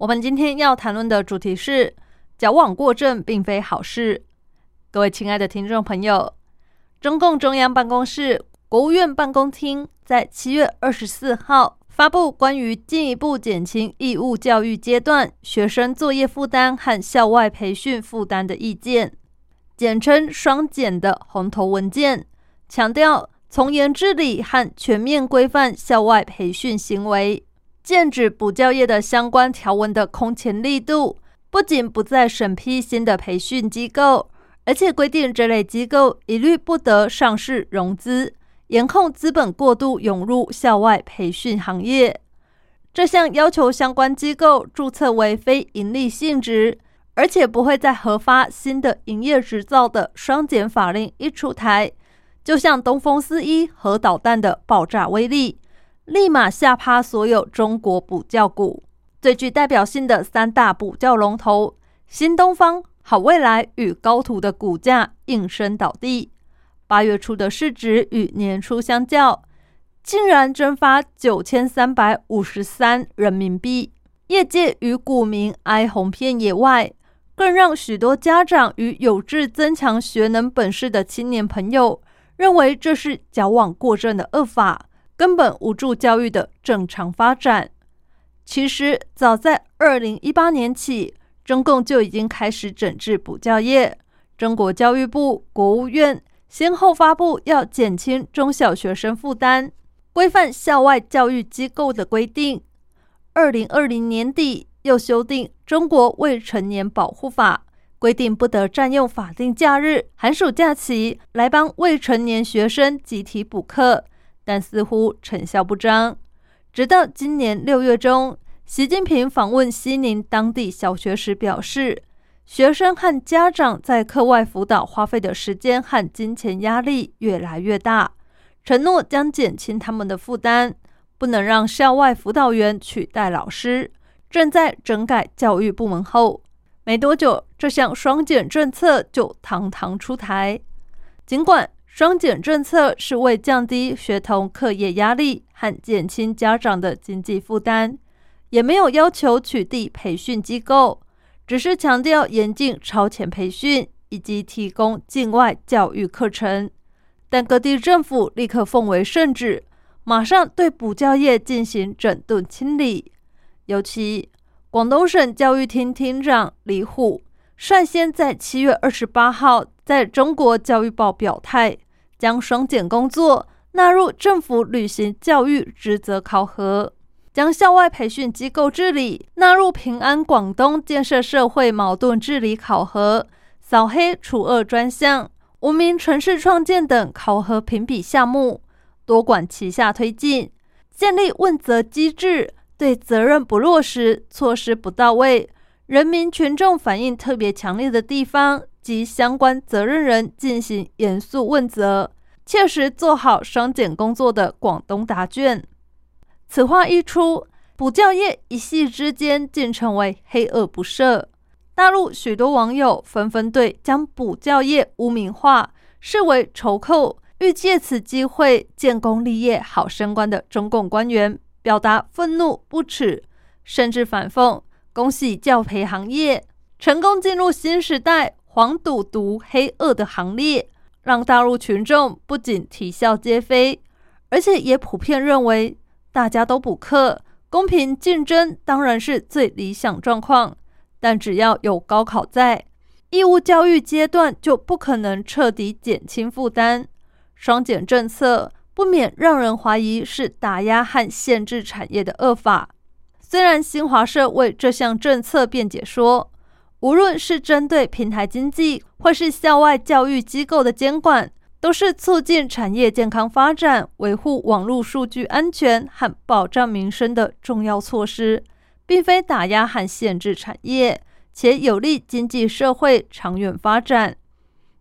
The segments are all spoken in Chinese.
我们今天要谈论的主题是矫枉过正并非好事。各位亲爱的听众朋友，中共中央办公室、国务院办公厅在七月二十四号发布关于进一步减轻义务教育阶段学生作业负担和校外培训负担的意见，简称“双减”的红头文件，强调。从严治理和全面规范校外培训行为，禁止补教业的相关条文的空前力度，不仅不再审批新的培训机构，而且规定这类机构一律不得上市融资，严控资本过度涌入校外培训行业。这项要求相关机构注册为非营利性质，而且不会再核发新的营业执照的双减法令一出台。就像东风四一核导弹的爆炸威力，立马吓趴所有中国补教股。最具代表性的三大补教龙头新东方、好未来与高途的股价应声倒地。八月初的市值与年初相较，竟然蒸发九千三百五十三人民币。业界与股民哀鸿遍野外，更让许多家长与有志增强学能本事的青年朋友。认为这是矫枉过正的恶法，根本无助教育的正常发展。其实，早在二零一八年起，中共就已经开始整治补教业。中国教育部、国务院先后发布要减轻中小学生负担、规范校外教育机构的规定。二零二零年底又修订《中国未成年保护法》。规定不得占用法定假日、寒暑假期来帮未成年学生集体补课，但似乎成效不彰。直到今年六月中，习近平访问西宁当地小学时表示，学生和家长在课外辅导花费的时间和金钱压力越来越大，承诺将减轻他们的负担，不能让校外辅导员取代老师。正在整改教育部门后。没多久，这项双减政策就堂堂出台。尽管双减政策是为降低学童课业压力和减轻家长的经济负担，也没有要求取缔培训机构，只是强调严禁超前培训以及提供境外教育课程。但各地政府立刻奉为圣旨，马上对补教业进行整顿清理，尤其。广东省教育厅厅长李虎率先在七月二十八号在中国教育报表态，将双减工作纳入政府履行教育职责考核，将校外培训机构治理纳入平安广东建设社会矛盾治理考核，扫黑除恶专项、无名城市创建等考核评比项目，多管齐下推进，建立问责机制。对责任不落实、措施不到位、人民群众反映特别强烈的地方及相关责任人进行严肃问责，切实做好双减工作的广东答卷。此话一出，补教业一夕之间竟成为黑恶不赦。大陆许多网友纷纷对将补教业污名化、视为仇寇、欲借此机会建功立业、好升官的中共官员。表达愤怒不耻，甚至反讽：“恭喜教培行业成功进入新时代黄赌毒黑恶的行列。”让大陆群众不仅啼笑皆非，而且也普遍认为，大家都补课，公平竞争当然是最理想状况。但只要有高考在，义务教育阶段就不可能彻底减轻负担。双减政策。不免让人怀疑是打压和限制产业的恶法。虽然新华社为这项政策辩解说，无论是针对平台经济或是校外教育机构的监管，都是促进产业健康发展、维护网络数据安全和保障民生的重要措施，并非打压和限制产业，且有利经济社会长远发展。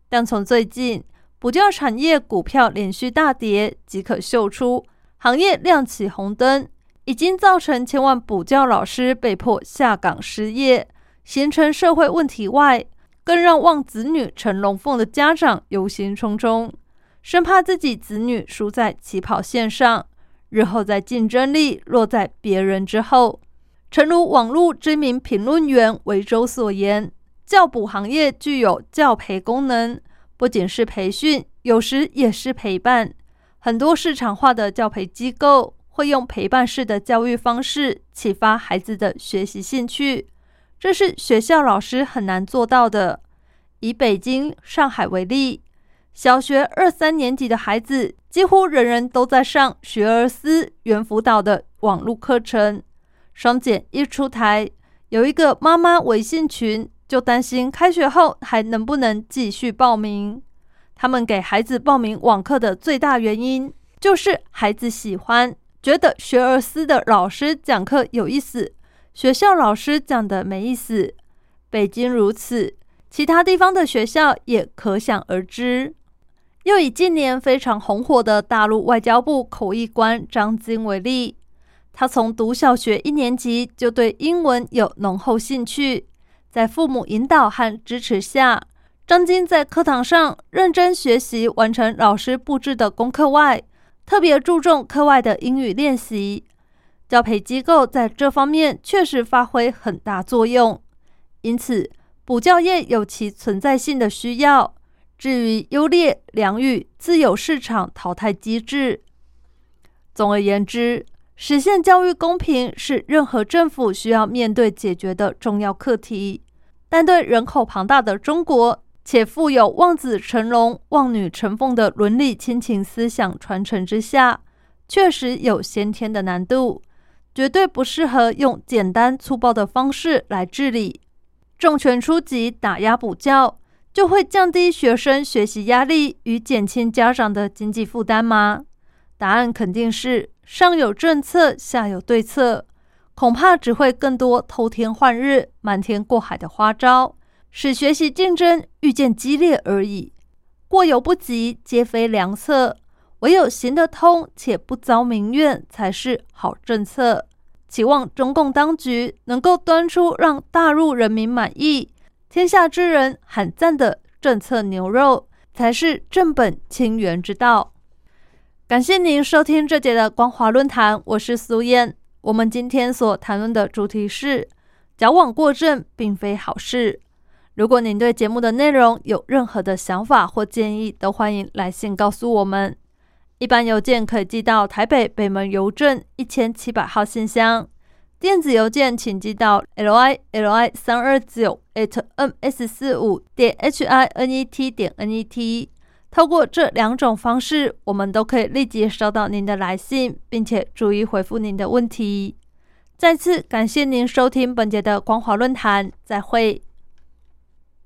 但从最近补教产业股票连续大跌即可嗅出，行业亮起红灯，已经造成千万补教老师被迫下岗失业，形成社会问题外，更让望子女成龙凤的家长忧心忡忡，生怕自己子女输在起跑线上，日后在竞争力落在别人之后。诚如网络知名评论员维州所言，教补行业具有教培功能，不仅是培训，有时也是陪伴。很多市场化的教培机构会用陪伴式的教育方式启发孩子的学习兴趣，这是学校老师很难做到的。以北京、上海为例，小学二三年级的孩子几乎人人都在上学而思猿辅导的网络课程。双减一出台，有一个妈妈微信群就担心开学后还能不能继续报名。他们给孩子报名网课的最大原因，就是孩子喜欢，觉得学而思的老师讲课有意思，学校老师讲的没意思。北京如此，其他地方的学校也可想而知。又以近年非常红火的大陆外交部口译官张晶为例。他从读小学一年级就对英文有浓厚兴趣，在父母引导和支持下，张晶在课堂上认真学习，完成老师布置的功课外，特别注重课外的英语练习。教培机构在这方面确实发挥很大作用，因此补教业有其存在性的需要。至于优劣良莠，自有市场淘汰机制。总而言之。实现教育公平是任何政府需要面对解决的重要课题，但对人口庞大的中国，且富有望子成龙、望女成凤的伦理亲情思想传承之下，确实有先天的难度，绝对不适合用简单粗暴的方式来治理。重拳出击打压补教，就会降低学生学习压力与减轻家长的经济负担吗？答案肯定是。上有政策，下有对策，恐怕只会更多偷天换日、瞒天过海的花招，使学习竞争愈见激烈而已。过犹不及，皆非良策。唯有行得通且不遭民怨，才是好政策。期望中共当局能够端出让大陆人民满意、天下之人喊赞的政策牛肉，才是正本清源之道。感谢您收听这节的光华论坛，我是苏燕。我们今天所谈论的主题是矫枉过正并非好事。如果您对节目的内容有任何的想法或建议，都欢迎来信告诉我们。一般邮件可以寄到台北北门邮政一千七百号信箱，电子邮件请寄到 l i l i 三二九 at m s 四五点 h i n e t 点 n e t。透过这两种方式，我们都可以立即收到您的来信，并且逐一回复您的问题。再次感谢您收听本节的光华论坛，再会。